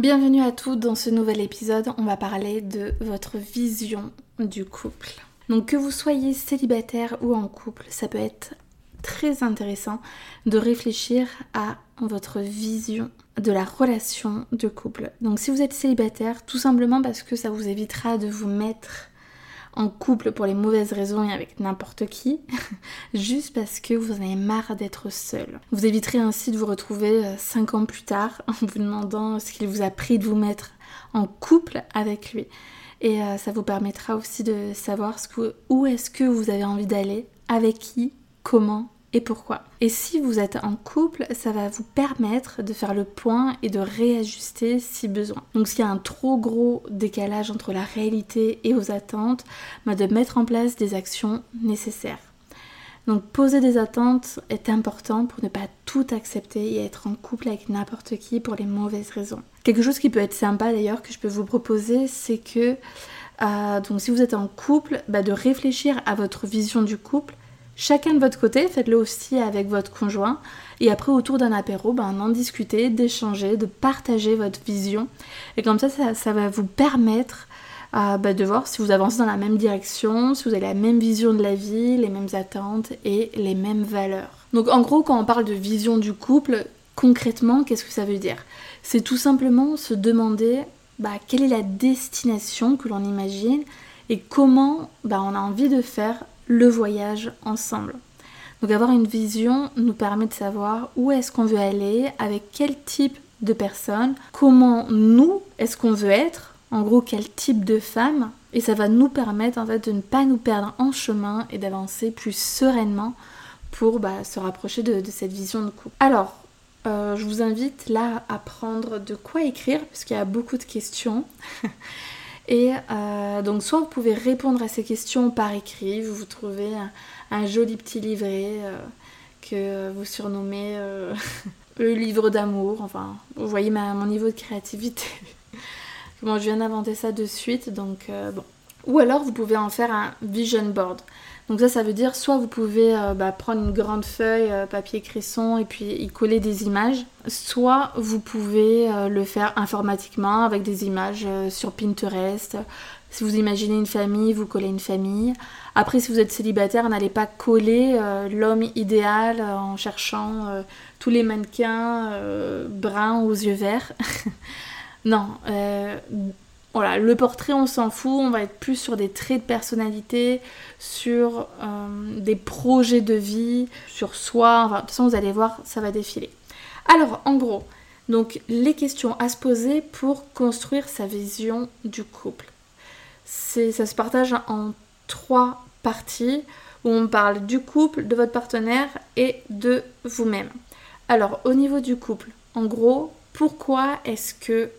Bienvenue à tous dans ce nouvel épisode. On va parler de votre vision du couple. Donc que vous soyez célibataire ou en couple, ça peut être très intéressant de réfléchir à votre vision de la relation de couple. Donc si vous êtes célibataire, tout simplement parce que ça vous évitera de vous mettre en couple pour les mauvaises raisons et avec n'importe qui, juste parce que vous en avez marre d'être seul. Vous éviterez ainsi de vous retrouver 5 euh, ans plus tard en vous demandant ce qu'il vous a pris de vous mettre en couple avec lui. Et euh, ça vous permettra aussi de savoir où est-ce que vous avez envie d'aller, avec qui, comment et pourquoi. Et si vous êtes en couple, ça va vous permettre de faire le point et de réajuster si besoin. Donc s'il y a un trop gros décalage entre la réalité et vos attentes, bah, de mettre en place des actions nécessaires. Donc poser des attentes est important pour ne pas tout accepter et être en couple avec n'importe qui pour les mauvaises raisons. Quelque chose qui peut être sympa d'ailleurs que je peux vous proposer, c'est que euh, si vous êtes en couple, bah, de réfléchir à votre vision du couple Chacun de votre côté, faites-le aussi avec votre conjoint. Et après, autour d'un apéro, ben, d'en discuter, d'échanger, de partager votre vision. Et comme ça, ça, va vous permettre euh, ben, de voir si vous avancez dans la même direction, si vous avez la même vision de la vie, les mêmes attentes et les mêmes valeurs. Donc en gros, quand on parle de vision du couple, concrètement, qu'est-ce que ça veut dire? C'est tout simplement se demander bah, quelle est la destination que l'on imagine et comment bah, on a envie de faire le voyage ensemble. Donc avoir une vision nous permet de savoir où est-ce qu'on veut aller, avec quel type de personne, comment nous est-ce qu'on veut être, en gros quel type de femme, et ça va nous permettre en fait de ne pas nous perdre en chemin et d'avancer plus sereinement pour bah, se rapprocher de, cette vision de couple. Alors, euh, je vous invite là à prendre de quoi écrire, puisqu'il y a beaucoup de questions. Et euh, donc soit vous pouvez répondre à ces questions par écrit, vous vous trouvez un, joli petit livret euh, que vous surnommez euh, le livre d'amour. Enfin, vous voyez mon niveau de créativité. Bon, je viens d'inventer ça de suite. Ou alors vous pouvez en faire un vision board. Donc ça, ça veut dire soit vous pouvez euh, bah, prendre une grande feuille, euh, papier cresson, et puis y coller des images, soit vous pouvez euh, le faire informatiquement avec des images sur Pinterest. Si vous imaginez une famille, vous collez une famille. Après, si vous êtes célibataire, n'allez pas coller l'homme idéal en cherchant tous les mannequins bruns aux yeux verts. non, voilà, le portrait, on s'en fout, on va être plus sur des traits de personnalité, sur euh, des projets de vie, sur soi. Enfin, de toute façon, vous allez voir, ça va défiler. Alors, en gros, donc les questions à se poser pour construire sa vision du couple. Ça se partage en trois parties où on parle du couple, de votre partenaire et de vous-même. Alors, au niveau du couple, en gros, pourquoi est-ce que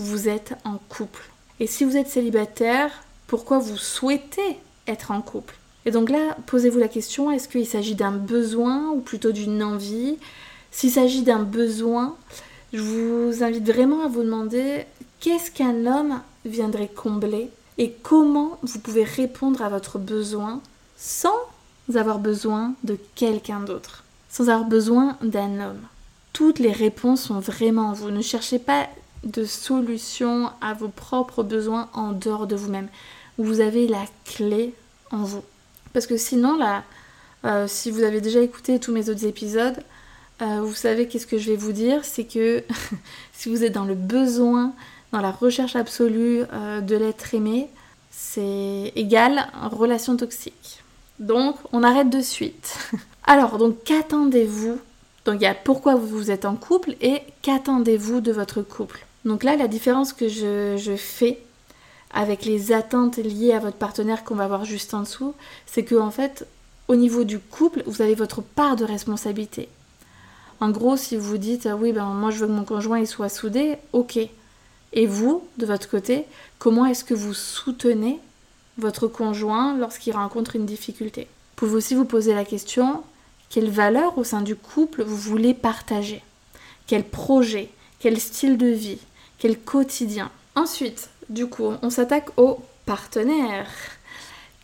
vous êtes en couple. Et si vous êtes célibataire, pourquoi vous souhaitez être en couple? Et donc là, posez-vous la question, est-ce qu'il s'agit d'un besoin ou plutôt d'une envie? S'il s'agit d'un besoin, je vous invite vraiment à vous demander qu'est-ce qu'un homme viendrait combler? Et comment vous pouvez répondre à votre besoin sans avoir besoin de quelqu'un d'autre, sans avoir besoin d'un homme? Toutes les réponses sont vraiment en vous. Ne cherchez pas de solutions à vos propres besoins en dehors de vous-même. Vous avez la clé en vous. Parce que sinon, là, euh, si vous avez déjà écouté tous mes autres épisodes, euh, vous savez qu'est-ce que je vais vous dire, c'est que si vous êtes dans le besoin, dans la recherche absolue euh, de l'être aimé, c'est égal relation toxique. Donc, on arrête de suite. Alors, donc, qu'attendez-vous? Donc, il y a pourquoi vous êtes en couple et qu'attendez-vous de votre couple? Donc là, la différence que je, fais avec les attentes liées à votre partenaire qu'on va voir juste en dessous, c'est que en fait, au niveau du couple, vous avez votre part de responsabilité. En gros, si vous dites oui, ben moi je veux que mon conjoint soit soudé, ok. Et vous, de votre côté, comment est-ce que vous soutenez votre conjoint lorsqu'il rencontre une difficulté? Vous pouvez aussi vous poser la question quelles valeurs au sein du couple vous voulez partager? Quel projet? Quel style de vie? Quel quotidien Ensuite, du coup, on s'attaque au partenaire.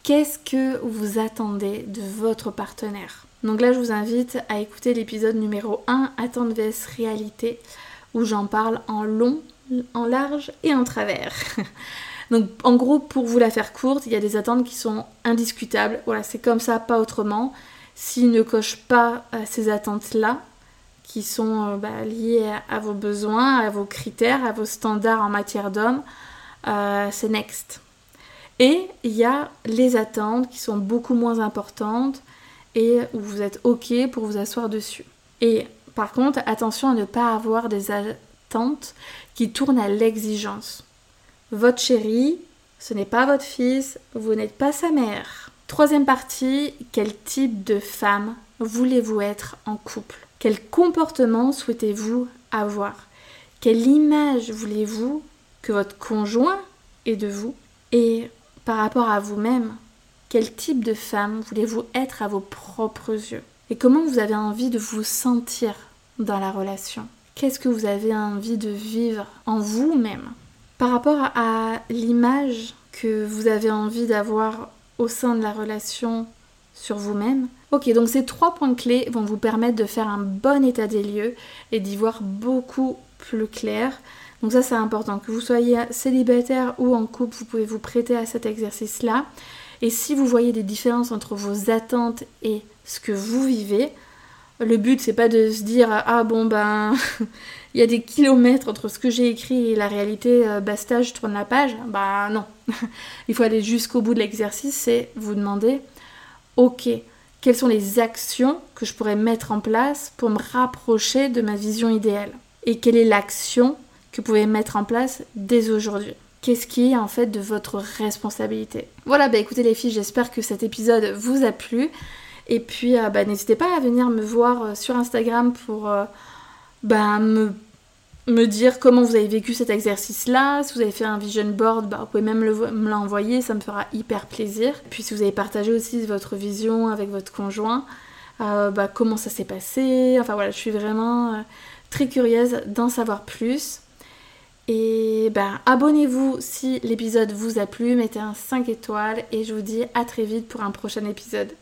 Qu'est-ce que vous attendez de votre partenaire? Donc là, je vous invite à écouter l'épisode numéro 1, Attente vs réalité, où j'en parle en long, en large et en travers. Donc en gros, pour vous la faire courte, il y a des attentes qui sont indiscutables. Voilà, c'est comme ça, pas autrement. S'il ne coche pas euh, ces attentes-là, qui sont euh, bah, liées à, vos besoins, à vos critères, à vos standards en matière d'homme, euh, c'est next. Et il y a les attentes qui sont beaucoup moins importantes et où vous êtes OK pour vous asseoir dessus. Et par contre, attention à ne pas avoir des attentes qui tournent à l'exigence. Votre chéri, ce n'est pas votre fils, vous n'êtes pas sa mère. Troisième partie, quel type de femme voulez-vous être en couple? Quel comportement souhaitez-vous avoir? Quelle image voulez-vous que votre conjoint ait de vous? Et par rapport à vous-même, quel type de femme voulez-vous être à vos propres yeux? Et comment vous avez envie de vous sentir dans la relation? Qu'est-ce que vous avez envie de vivre en vous-même? Par rapport à l'image que vous avez envie d'avoir au sein de la relation sur vous-même. Ok, donc ces trois points clés vont vous permettre de faire un bon état des lieux et d'y voir beaucoup plus clair. Donc ça c'est important, que vous soyez célibataire ou en couple, vous pouvez vous prêter à cet exercice-là. Et si vous voyez des différences entre vos attentes et ce que vous vivez, le but c'est pas de se dire ah bon ben il y a des kilomètres entre ce que j'ai écrit et la réalité, euh, basta, je tourne la page. Bah non. il faut aller jusqu'au bout de l'exercice, c'est vous demander ok, quelles sont les actions que je pourrais mettre en place pour me rapprocher de ma vision idéale Et quelle est l'action que vous pouvez mettre en place dès aujourd'hui. Qu'est-ce qui est en fait de votre responsabilité? Voilà, bah écoutez les filles, j'espère que cet épisode vous a plu. Et puis euh, bah, n'hésitez pas à venir me voir euh, sur Instagram pour euh, bah, me, me, dire comment vous avez vécu cet exercice-là. Si vous avez fait un vision board, bah, vous pouvez même me l'envoyer, ça me fera hyper plaisir. Puis si vous avez partagé aussi votre vision avec votre conjoint, bah, comment ça s'est passé. Enfin voilà, je suis vraiment très curieuse d'en savoir plus. Et ben abonnez-vous si l'épisode vous a plu, mettez un 5 étoiles et je vous dis à très vite pour un prochain épisode.